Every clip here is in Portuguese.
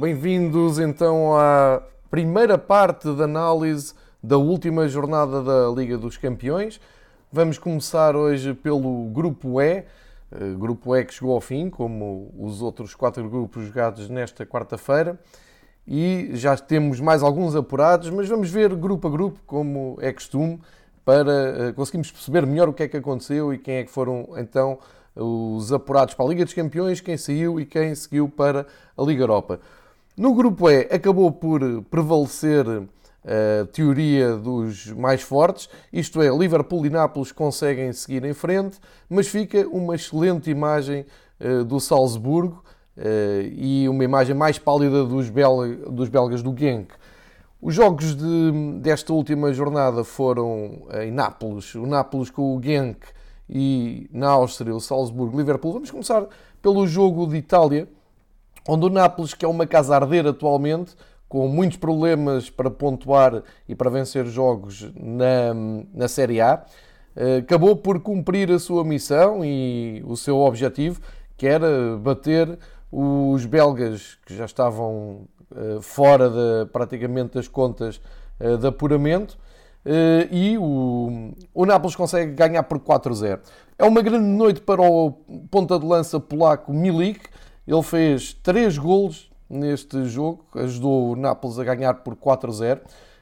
Bem-vindos então à primeira parte da análise da última jornada da Liga dos Campeões. Vamos começar hoje pelo Grupo E, eh, Grupo E que chegou ao fim, como os outros quatro grupos jogados nesta quarta-feira. E já temos mais alguns apurados, mas vamos ver grupo a grupo, como é costume, para eh, conseguirmos perceber melhor o que é que aconteceu e quem é que foram então os apurados para a Liga dos Campeões, quem saiu e quem seguiu para a Liga Europa. No grupo E acabou por prevalecer a teoria dos mais fortes, isto é, Liverpool e Nápoles conseguem seguir em frente, mas fica uma excelente imagem uh, do Salzburgo uh, e uma imagem mais pálida dos, dos belgas do Genk. Os jogos de, desta última jornada foram em Nápoles, o Nápoles com o Genk e na Áustria o Salzburgo-Liverpool. Vamos começar pelo jogo de Itália, onde o Nápoles, que é uma casa a arder atualmente, com muitos problemas para pontuar e para vencer jogos na, na Série A, eh, acabou por cumprir a sua missão e o seu objetivo, que era bater os belgas que já estavam eh, fora de, praticamente das contas eh, de apuramento e o, o Nápoles consegue ganhar por 4-0. É uma grande noite para o ponta de lança polaco Milik, ele fez 3 golos neste jogo, ajudou o Nápoles a ganhar por 4-0.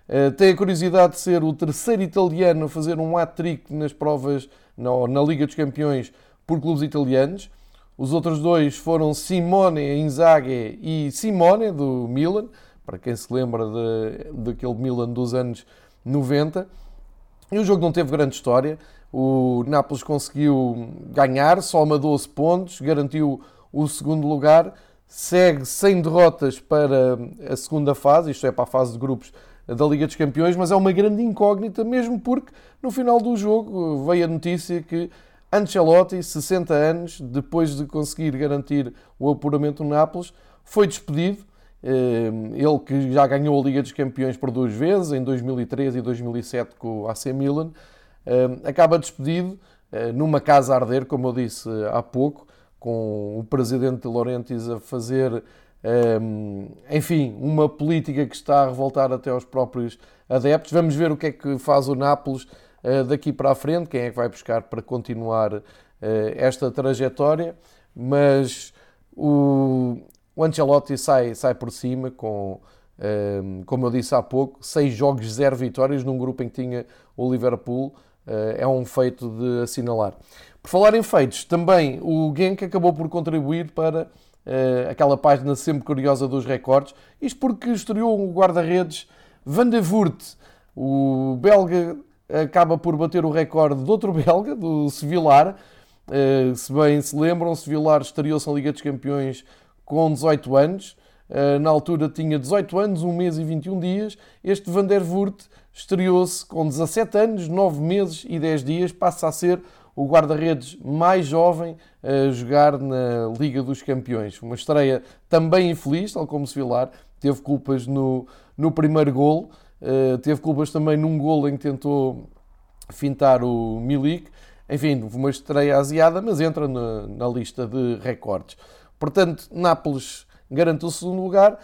Eh, tem a curiosidade de ser o terceiro italiano a fazer um hat-trick nas provas na Liga dos Campeões por clubes italianos. Os outros dois foram Simone Inzaghi e Simone do Milan, para quem se lembra daquele Milan dos anos 90. E o jogo não teve grande história. O Nápoles conseguiu ganhar, soma 12 pontos, garantiu o segundo lugar, segue sem derrotas para a segunda fase, isto é, para a fase de grupos da Liga dos Campeões, mas é uma grande incógnita, mesmo porque no final do jogo veio a notícia que Ancelotti, 60 anos, depois de conseguir garantir o apuramento no Nápoles, foi despedido. Eh, ele que já ganhou a Liga dos Campeões por duas vezes, em 2013 e 2007 com o AC Milan, eh, acaba despedido eh, numa casa a arder, como eu disse há pouco, com o presidente de Laurentiis a fazer, ehm, enfim, uma política que está a revoltar até aos próprios adeptos. Vamos ver o que é que faz o Nápoles eh, daqui para a frente, quem é que vai buscar para continuar eh, esta trajetória, mas o, o Ancelotti sai, sai por cima com, ehm, como eu disse há pouco, seis jogos, zero vitórias num grupo em que tinha o Liverpool. Eh, é um feito de assinalar. Por falar em feitos, também o Genk acabou por contribuir para uh, aquela página sempre curiosa dos recordes. Isto porque estreou o guarda-redes Van de Voort. O belga acaba por bater o recorde de outro belga, do Sevillar. Uh, se bem se lembram, Sevillar estreou-se na Liga dos Campeões com 18 anos. Uh, na altura tinha 18 anos, 1 mês e 21 dias. Este Van der Voort estreou-se com 17 anos, 9 meses e 10 dias. Passa a ser o guarda-redes mais jovem a jogar na Liga dos Campeões. Uma estreia também infeliz, tal como Sevilar, teve culpas no, no primeiro golo, uh, teve culpas também num golo em que tentou fintar o Milik. Enfim, uma estreia aziada, mas entra na, na lista de recordes. Portanto, Nápoles garante o segundo lugar.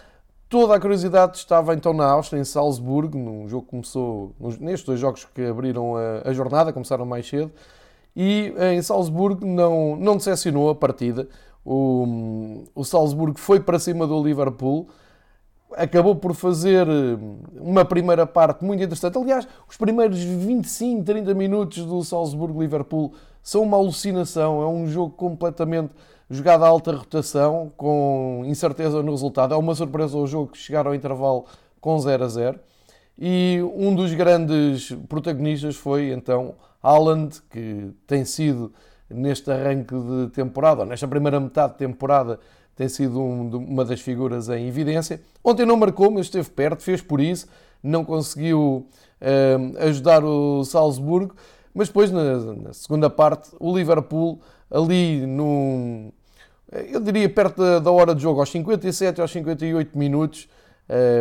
Toda a curiosidade estava então na Áustria, em Salzburgo, num jogo que começou, nestes dois jogos que abriram a, a jornada, começaram mais cedo e em Salzburgo não, não decepcionou a partida. O, o Salzburgo foi para cima do Liverpool, acabou por fazer hum, uma primeira parte muito interessante. Aliás, os primeiros 25, 30 minutos do Salzburgo-Liverpool são uma alucinação. É um jogo completamente jogado a alta rotação, com incerteza no resultado. É uma surpresa o jogo que chegar ao intervalo com 0 a 0. E um dos grandes protagonistas foi então Haaland, que tem sido neste arranque de temporada, ou nesta primeira metade de temporada, tem sido um, uma das figuras em evidência. Ontem não marcou, mas esteve perto, fez por isso, não conseguiu uh, ajudar o Salzburgo, mas depois, na, na, segunda parte, o Liverpool, ali num. Eu diria perto da hora de jogo, aos 57, aos 58 minutos,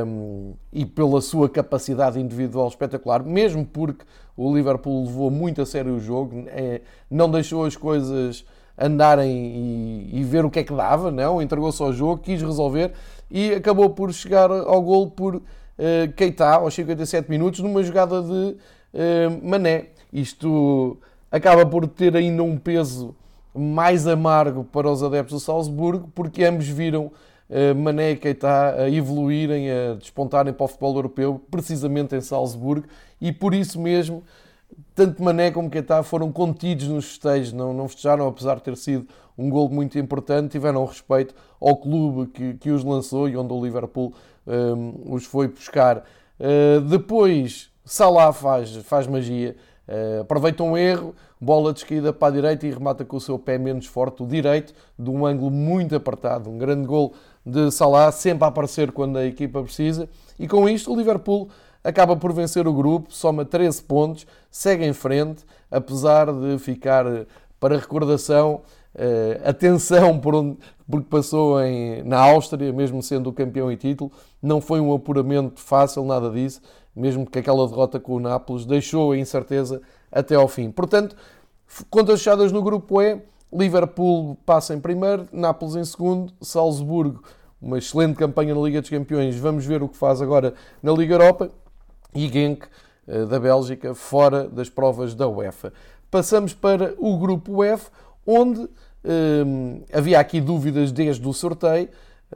um, e pela sua capacidade individual espetacular, mesmo porque o Liverpool levou muito a sério o jogo, é, não deixou as coisas andarem e, e, ver o que é que dava, não, entregou-se ao jogo, quis resolver e acabou por chegar ao gol por uh, Keita aos 57 minutos numa jogada de uh, Mané. Isto acaba por ter ainda um peso mais amargo para os adeptos do Salzburgo, porque ambos viram Mané e Keita a evoluírem, a despontarem para o futebol europeu, precisamente em Salzburgo, e por isso mesmo tanto Mané como Keita foram contidos nos festejos, não, não festejaram, apesar de ter sido um gol muito importante, tiveram respeito ao clube que, que os lançou e onde o Liverpool um, os foi buscar. Uh, depois, Salah faz, faz magia, uh, aproveita um erro, bola de esquerda para a direita e remata com o seu pé menos forte, o direito, de um ângulo muito apertado. Um grande gol de Salah, sempre a aparecer quando a equipa precisa. E com isto, o Liverpool acaba por vencer o grupo, soma 13 pontos, segue em frente, apesar de ficar para recordação uh, atenção por onde, porque passou em, na Áustria, mesmo sendo o campeão e título, não foi um apuramento fácil, nada disso, mesmo que aquela derrota com o Nápoles deixou a incerteza até ao fim. Portanto, contas fechadas no grupo E, Liverpool passa em primeiro, Nápoles em segundo, Salzburgo, uma excelente campanha na Liga dos Campeões, vamos ver o que faz agora na Liga Europa, e Genk eh, da Bélgica fora das provas da UEFA. Passamos para o grupo F, onde hum, havia aqui dúvidas desde o sorteio.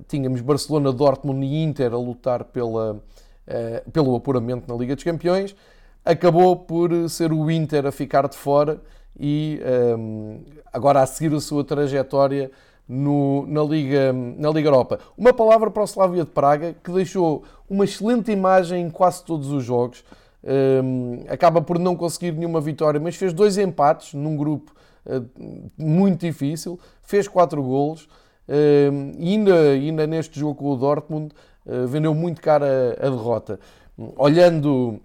Tínhamos Barcelona, Dortmund e Inter a lutar pela, uh, pelo apuramento na Liga dos Campeões. Acabou por ser o Inter a ficar de fora e um, agora a seguir a sua trajetória no, na, Liga, na Liga Europa. Uma palavra para o Slavia de Praga, que deixou uma excelente imagem em quase todos os jogos. Um, acaba por não conseguir nenhuma vitória, mas fez dois empates num grupo uh, muito difícil, fez quatro golos. Uh, e ainda, ainda neste jogo com o Dortmund, uh, vendeu muito cara a derrota. Olhando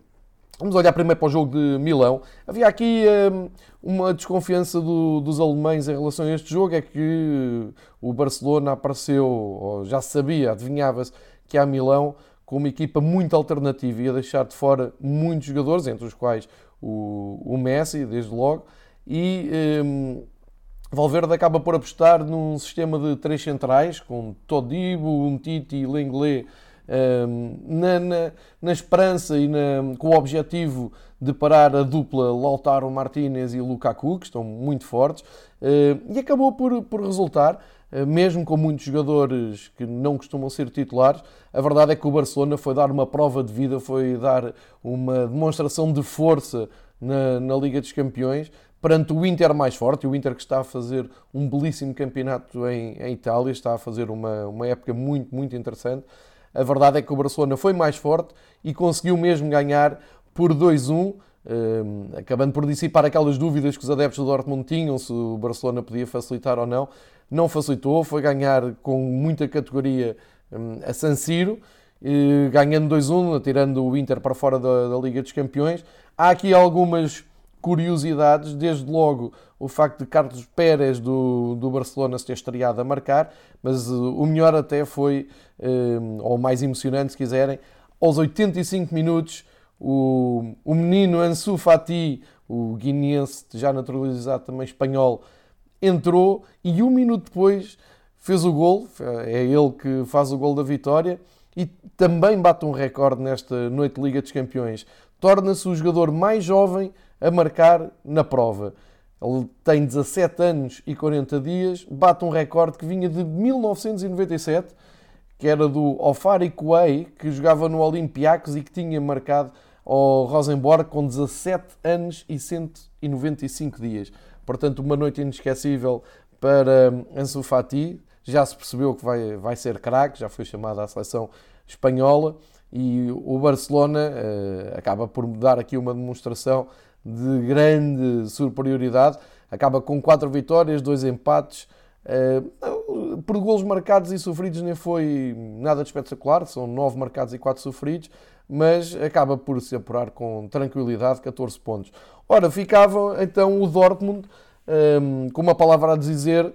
Vamos olhar primeiro para o jogo de Milão. Havia aqui um, uma desconfiança do, dos alemães em relação a este jogo, é que o Barcelona apareceu, já sabia, adivinhava-se que a Milão com uma equipa muito alternativa, ia deixar de fora muitos jogadores, entre os quais o, o Messi, desde logo, e um, Valverde acaba por apostar num sistema de três centrais, com Todibo, Umtiti e Lenglet na, na, na, esperança e na, com o objetivo de parar a dupla Lautaro Martinez e Lukaku, que estão muito fortes, e acabou por, por resultar, ah, mesmo com muitos jogadores que não costumam ser titulares, a verdade é que o Barcelona foi dar uma prova de vida, foi dar uma demonstração de força na, na Liga dos Campeões, perante o Inter mais forte, o Inter que está a fazer um belíssimo campeonato em, em Itália, está a fazer uma, uma época muito, muito interessante. A verdade é que o Barcelona foi mais forte e conseguiu mesmo ganhar por 2-1, eh, acabando por dissipar aquelas dúvidas que os adeptos do Dortmund tinham se o Barcelona podia facilitar ou não. Não facilitou, foi ganhar com muita categoria eh, a San Siro, ganhando 2-1, tirando o Inter para fora da, da Liga dos Campeões. Há aqui algumas curiosidades, desde logo o facto de Carlos Pérez do, do Barcelona se ter estreado a marcar, mas uh, o melhor até foi, uh, ou mais emocionante se quiserem, aos 85 minutos o, o menino Ansu Fati, o guineense já naturalizado também espanhol, entrou e um minuto depois fez o gol, é ele que faz o gol da vitória e também bate um recorde nesta noite de Liga dos Campeões. Torna-se o jogador mais jovem a marcar na prova. Ele tem 17 anos e 40 dias, bate um recorde que vinha de 1997, que era do Ofari Kouei, que jogava no Olympiacos e que tinha marcado ao Rosenborg com 17 anos e 195 dias. Portanto, uma noite inesquecível para Ansu Fati. Já se percebeu que vai, vai ser craque, já foi chamado à seleção espanhola e o Barcelona uh, acaba por dar aqui uma demonstração de grande superioridade. Acaba com quatro vitórias, dois empates. Uh, por golos marcados e sofridos nem foi nada de espetacular, são nove marcados e quatro sofridos, mas acaba por se apurar com tranquilidade 14 pontos. Ora, ficava então o Dortmund, um, com uma palavra a dizer,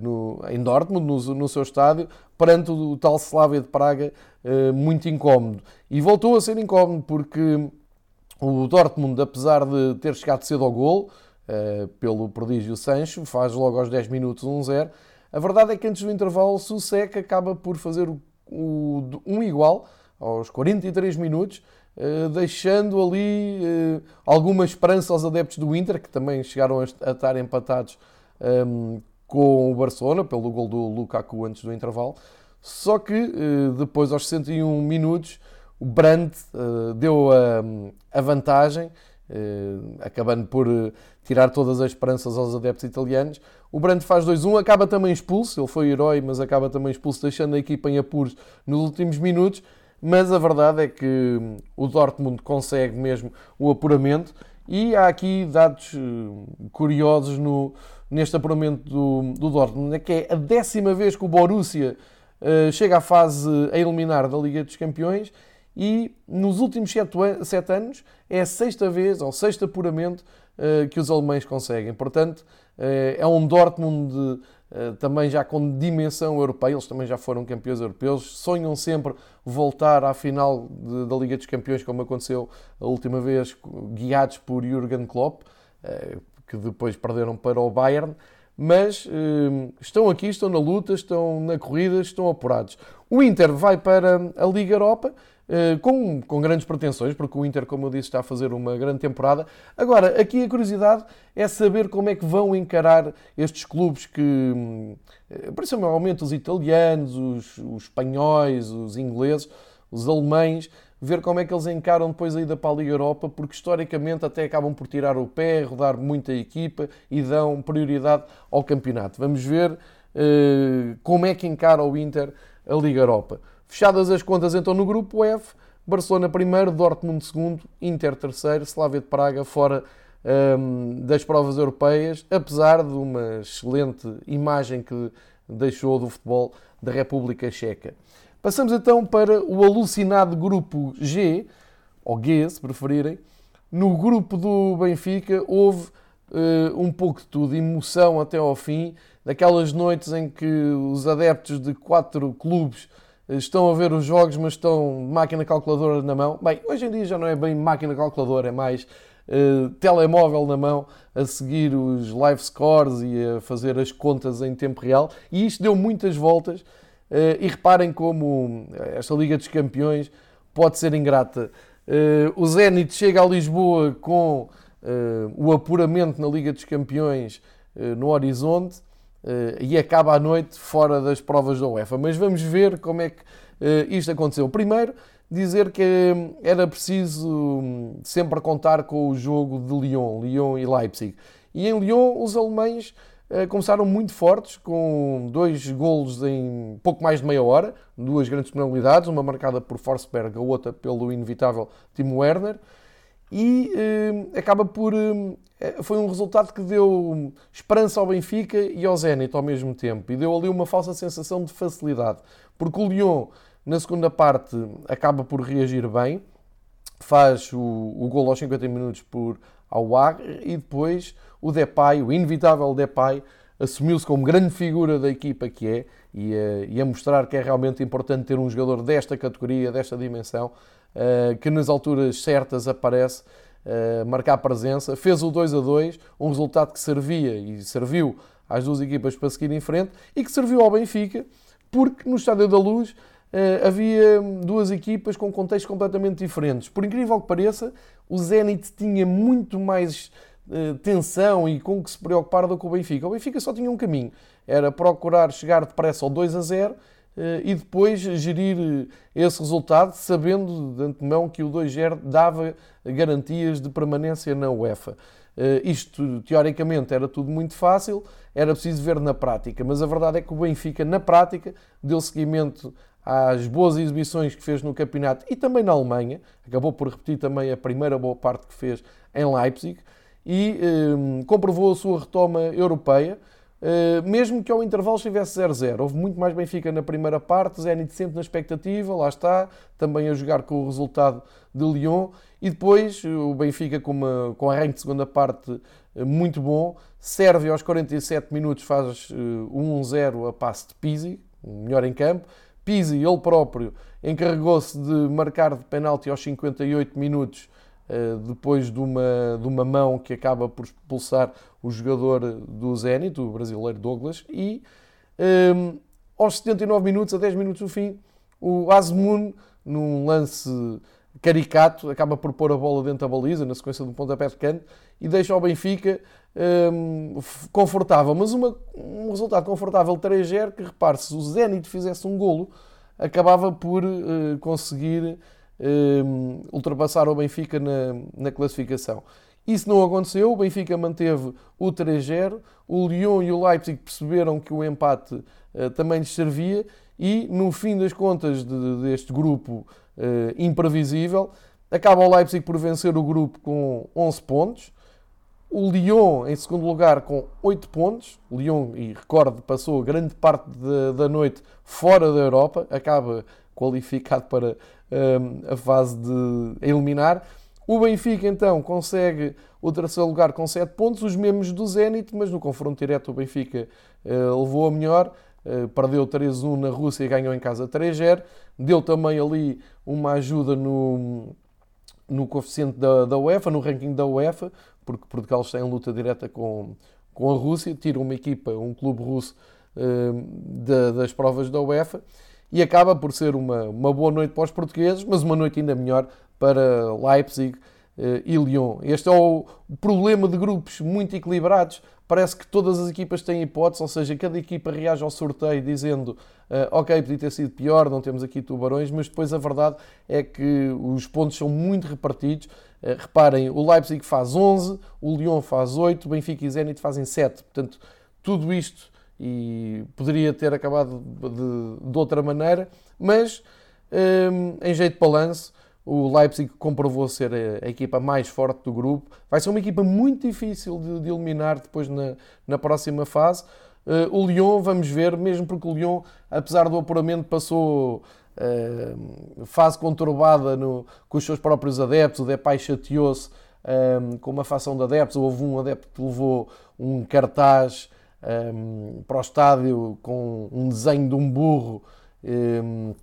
no, em Dortmund, no, no, seu estádio, perante o tal Slavia de Praga, uh, muito incómodo. E voltou a ser incómodo porque o Dortmund, apesar de ter chegado cedo ao gol, uh, pelo prodígio Sancho, faz logo aos 10 minutos 1-0. A verdade é que antes do intervalo, Susek acaba por fazer o um igual aos 43 minutos, deixando ali alguma esperança aos adeptos do Inter, que também chegaram a estar empatados ehm, com o Barcelona, pelo gol do Lukaku antes do intervalo. Só que depois, aos 61 minutos, o Brandt deu a vantagem acabando por tirar todas as esperanças aos adeptos italianos. O Brandt faz 2-1, acaba também expulso, ele foi herói, mas acaba também expulso, deixando a equipa em apuros nos últimos minutos. Mas a verdade é que hum, o Dortmund consegue mesmo o apuramento e há aqui dados uh, curiosos no, neste apuramento do, do Dortmund, é que é a décima vez que o Borussia chega à fase a eliminar da Liga dos Campeões e nos últimos sete, anos é a sexta vez, ou sexto apuramento, uh, que os alemães conseguem. Portanto, uh, é um Dortmund uh, também já com dimensão europeia, eles também já foram campeões europeus, sonham sempre voltar à final de, da Liga dos Campeões, como aconteceu a última vez, guiados por Jürgen Klopp, que depois perderam para o Bayern mas estão aqui, estão na luta, estão na corrida, estão apurados. O Inter vai para a Liga Europa eh, com, com grandes pretensões, porque o Inter, como eu disse, está a fazer uma grande temporada. Agora, aqui a curiosidade é saber como é que vão encarar estes clubes que, eh, principalmente os italianos, os, os espanhóis, os ingleses, os alemães, ver como é que eles encaram depois a ida para a Liga Europa, porque historicamente até acabam por tirar o pé, rodar muita equipa e dão prioridade ao campeonato. Vamos ver uh, como é que encara o Inter a Liga Europa. Fechadas as contas então no grupo F, Barcelona primeiro, Dortmund segundo, Inter terceiro, Slavia de Praga fora um, das provas europeias, apesar de uma excelente imagem que deixou do futebol da República Checa. Passamos então para o alucinado grupo G, ou G se preferirem. No grupo do Benfica houve uh, um pouco de tudo, emoção até ao fim, daquelas noites em que os adeptos de quatro clubes estão a ver os jogos, mas estão máquina calculadora na mão. Bem, hoje em dia já não é bem máquina calculadora, é mais uh, telemóvel na mão, a seguir os live scores e a fazer as contas em tempo real. E isto deu muitas voltas. Uh, e reparem como esta Liga dos Campeões pode ser ingrata. Uh, o Zenit chega a Lisboa com o apuramento na Liga dos Campeões no horizonte e acaba à noite fora das provas da UEFA. Mas vamos ver como é que isto aconteceu. Primeiro, dizer que hum, era preciso um, sempre contar com o jogo de Lyon, Lyon e Leipzig. E em Lyon, os alemães começaram muito fortes, com dois golos em pouco mais de meia hora, duas grandes penalidades, uma marcada por Forsberg, a outra pelo inevitável Timo Werner e eh, acaba por. Eh, foi um resultado que deu esperança ao Benfica e ao Zenit ao mesmo tempo e deu ali uma falsa sensação de facilidade, porque o Lyon, na segunda parte, acaba por reagir bem, faz o, o gol aos 50 minutos por Aouar e depois o Depay, o inevitável Depay, assumiu-se como grande figura da equipa que é e a, e a mostrar que é realmente importante ter um jogador desta categoria, desta dimensão, eh, que nas alturas certas aparece, uh, marcar presença. Fez o 2 a 2, um resultado que servia e serviu às duas equipas para seguir em frente e que serviu ao Benfica, porque no Estádio da Luz havia duas equipas com contextos completamente diferentes. Por incrível que pareça, o Zenit tinha muito mais tensão e com que se preocupar do que o Benfica. O Benfica só tinha um caminho, era procurar chegar depressa ao 2 a 0 eh, e depois gerir eh, esse resultado, sabendo de antemão que o 2-0 dava garantias de permanência na UEFA. Eh, isto, teoricamente, era tudo muito fácil, era preciso ver na prática, mas a verdade é que o Benfica, na prática, deu seguimento às boas exibições que fez no campeonato e também na Alemanha, acabou por repetir também a primeira boa parte que fez em Leipzig e comprovou a sua retoma europeia. Uh, mesmo que ao intervalo estivesse 0-0. Houve muito mais Benfica na primeira parte, Zenit sempre na expectativa, lá está, também a jogar com o resultado de Lyon. E depois o Benfica com, uma, com arranque de segunda parte uh, muito bom, serve aos 47 minutos, faz uh, eh, 1-0 a passe de Pizzi, melhor em campo. Pizzi, ele próprio, encarregou-se de marcar de penalti aos 58 minutos eh, depois de uma, de uma mão que acaba por expulsar o jogador do Zenit, o brasileiro Douglas, e um, ehm, aos 79 minutos, a 10 minutos do fim, o Asmun, num lance caricato, acaba por pôr a bola dentro da baliza, na sequência de um pontapé de canto, e deixa o Benfica um, confortável. Mas uma, um resultado confortável 3-0, que repare, se o Zenit fizesse um golo, acabava por uh, conseguir uh, ultrapassar o Benfica na, na, classificação. Isso não aconteceu, o Benfica manteve o 3-0, o Lyon e o Leipzig perceberam que o empate uh, também lhes servia e, no fim das contas de, deste grupo imprevisível, acaba o Leipzig por vencer o grupo com 11 pontos, o Lyon em segundo lugar com 8 pontos. O Lyon, e recordo, passou grande parte de, da noite fora da Europa, acaba qualificado para a fase de eliminar. O Benfica então consegue o terceiro lugar com 7 pontos, os mesmos do Zenit, mas no confronto direto o Benfica uh, levou a melhor. Uh, perdeu 3-1 na Rússia e ganhou em casa 3-0. Deu também ali uma ajuda no, no coeficiente da, da UEFA, no ranking da UEFA, porque Portugal está em luta direta com, com a Rússia, tira uma equipa, um clube russo uh, das provas da UEFA e acaba por ser uma, uma boa noite para os portugueses, mas uma noite ainda melhor para Leipzig uh, e Lyon. Este é o problema de grupos muito equilibrados. Parece que todas as equipas têm hipótese, ou seja, cada equipa reage ao sorteio dizendo uh, ok, podia ter sido pior, não temos aqui tubarões, mas depois a verdade é que os pontos são muito repartidos. Eh, reparem, o Leipzig faz 11, o Lyon faz 8, o Benfica e Zenit fazem 7. Portanto, tudo isto e poderia ter acabado de, de outra maneira, mas um, em jeito de balanço, o Leipzig comprovou ser a, a, equipa mais forte do grupo. Vai ser uma equipa muito difícil de, de eliminar depois na, na próxima fase. Uh, o Lyon, vamos ver, mesmo porque o Lyon, apesar do apuramento, passou uh, fase conturbada no, com os seus próprios adeptos. O Depay chateou-se um, com uma facção de adeptos. Houve um adepto que levou um cartaz um, para o estádio com um desenho de um burro um,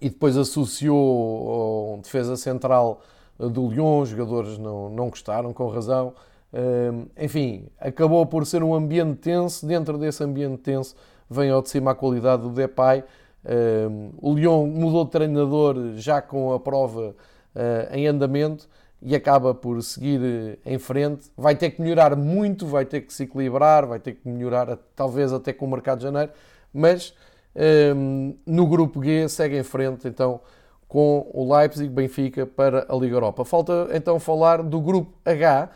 e depois associou ao defesa central do Lyon. Os jogadores não, não gostaram, com razão. enfim, acabou por ser um ambiente tenso. Dentro desse ambiente tenso, vem ao de cima a qualidade do Depay o Lyon mudou de treinador já com a prova ah, em andamento e acaba por seguir eh, em frente. Vai ter que melhorar muito, vai ter que se equilibrar, vai ter que melhorar talvez até com o mercado de janeiro, mas no grupo G segue em frente então com o Leipzig Benfica para a Liga Europa. Falta então falar do grupo H,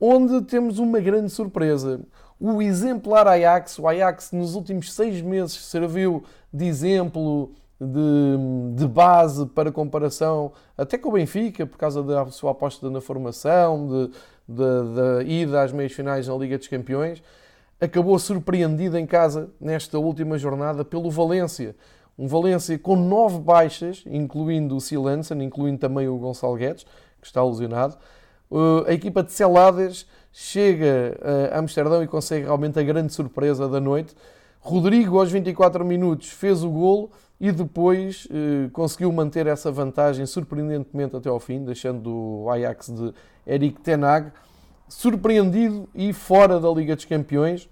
onde temos uma grande surpresa. O exemplar Ajax, o Ajax nos últimos seis meses serviu de exemplo, de, de, base para comparação, até com o Benfica, por causa da sua aposta na formação, da ida às meias finais na Liga dos Campeões, acabou surpreendido em casa nesta última jornada pelo Valência. Um Valência com nove baixas, incluindo o Silensen, incluindo também o Gonçalo Guedes, que está alusionado. Uh, a equipa de Celades chega uh, a Amsterdão e consegue realmente a grande surpresa da noite Rodrigo, aos 24 minutos, fez o golo e depois eh, conseguiu manter essa vantagem surpreendentemente até ao fim, deixando o Ajax de Eric Tenag surpreendido e fora da Liga dos Campeões,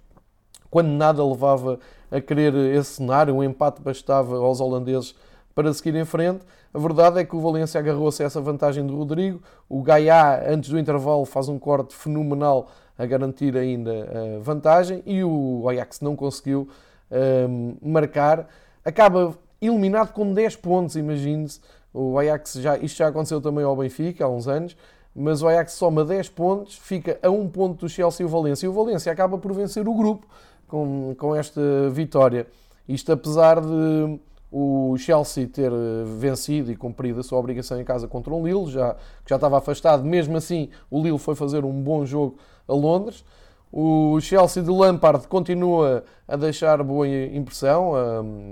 quando nada levava a querer esse cenário, um empate bastava aos holandeses para seguir em frente. A verdade é que o Valência agarrou-se a essa vantagem do Rodrigo. O Gaia, antes do intervalo, faz um corte fenomenal a garantir ainda a vantagem e o Ajax não conseguiu um, marcar. Acaba eliminado com 10 pontos, imagine-se. O Ajax já, isto já aconteceu também ao Benfica há uns anos, mas o Ajax soma 10 pontos, fica a um ponto do Chelsea e o Valência. E o Valência acaba por vencer o grupo com, com esta vitória. Isto apesar de o Chelsea ter vencido e cumprido a sua obrigação em casa contra o Lille, já, que já estava afastado, mesmo assim o Lille foi fazer um bom jogo a Londres. O Chelsea de Lampard continua a deixar boa impressão,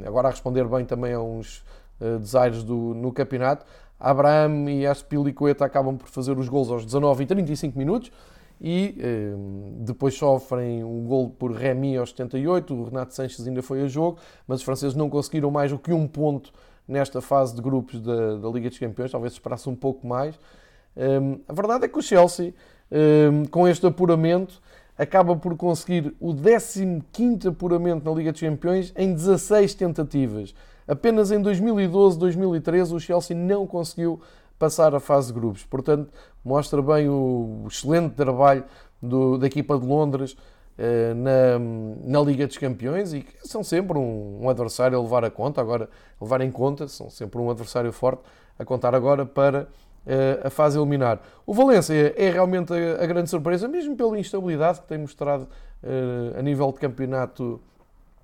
agora a responder bem também a uns eh, desaires do, no campeonato. Abraham e Aspilicueta acabam por fazer os gols aos 19 e 35 minutos e depois sofrem um gol por Remy aos 78. O Renato Sanches ainda foi a jogo, mas os franceses não conseguiram mais do que um ponto nesta fase de grupos da, da Liga dos Campeões, talvez esperasse um pouco mais. a verdade é que o Chelsea com este apuramento, acaba por conseguir o 15 apuramento na Liga dos Campeões em 16 tentativas. Apenas em 2012, 2013 o Chelsea não conseguiu passar a fase de grupos. Portanto, mostra bem o excelente trabalho do, da equipa de Londres eh, na, na, Liga dos Campeões e que são sempre um, um, adversário a levar a conta, agora levar em conta, são sempre um adversário forte a contar agora para a fase eliminar. O Valência é realmente a, a, grande surpresa, mesmo pela instabilidade que tem mostrado eh, a nível de campeonato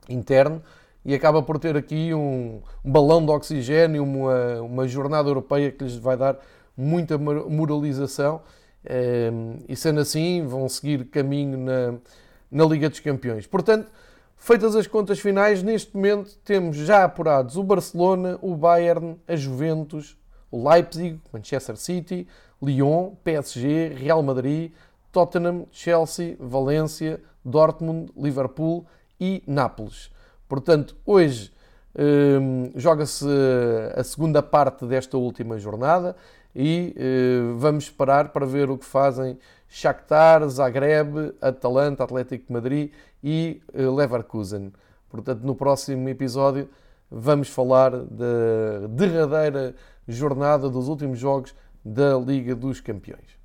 interno e acaba por ter aqui um, um balão de oxigênio, uma, uma jornada europeia que lhes vai dar muita moralização ehm, e sendo assim vão seguir caminho na, na Liga dos Campeões. Portanto, feitas as contas finais, neste momento temos já apurados o Barcelona, o Bayern, a Juventus, o Leipzig, Manchester City, Lyon, PSG, Real Madrid, Tottenham, Chelsea, Valência, Dortmund, Liverpool e Nápoles. Portanto, hoje hum, joga-se a segunda parte desta última jornada e hum, vamos esperar para ver o que fazem Shakhtar, Zagreb, Atalanta, Atlético de Madrid e hum, Leverkusen. Portanto, no próximo episódio vamos falar da derradeira jornada dos últimos jogos da Liga dos Campeões.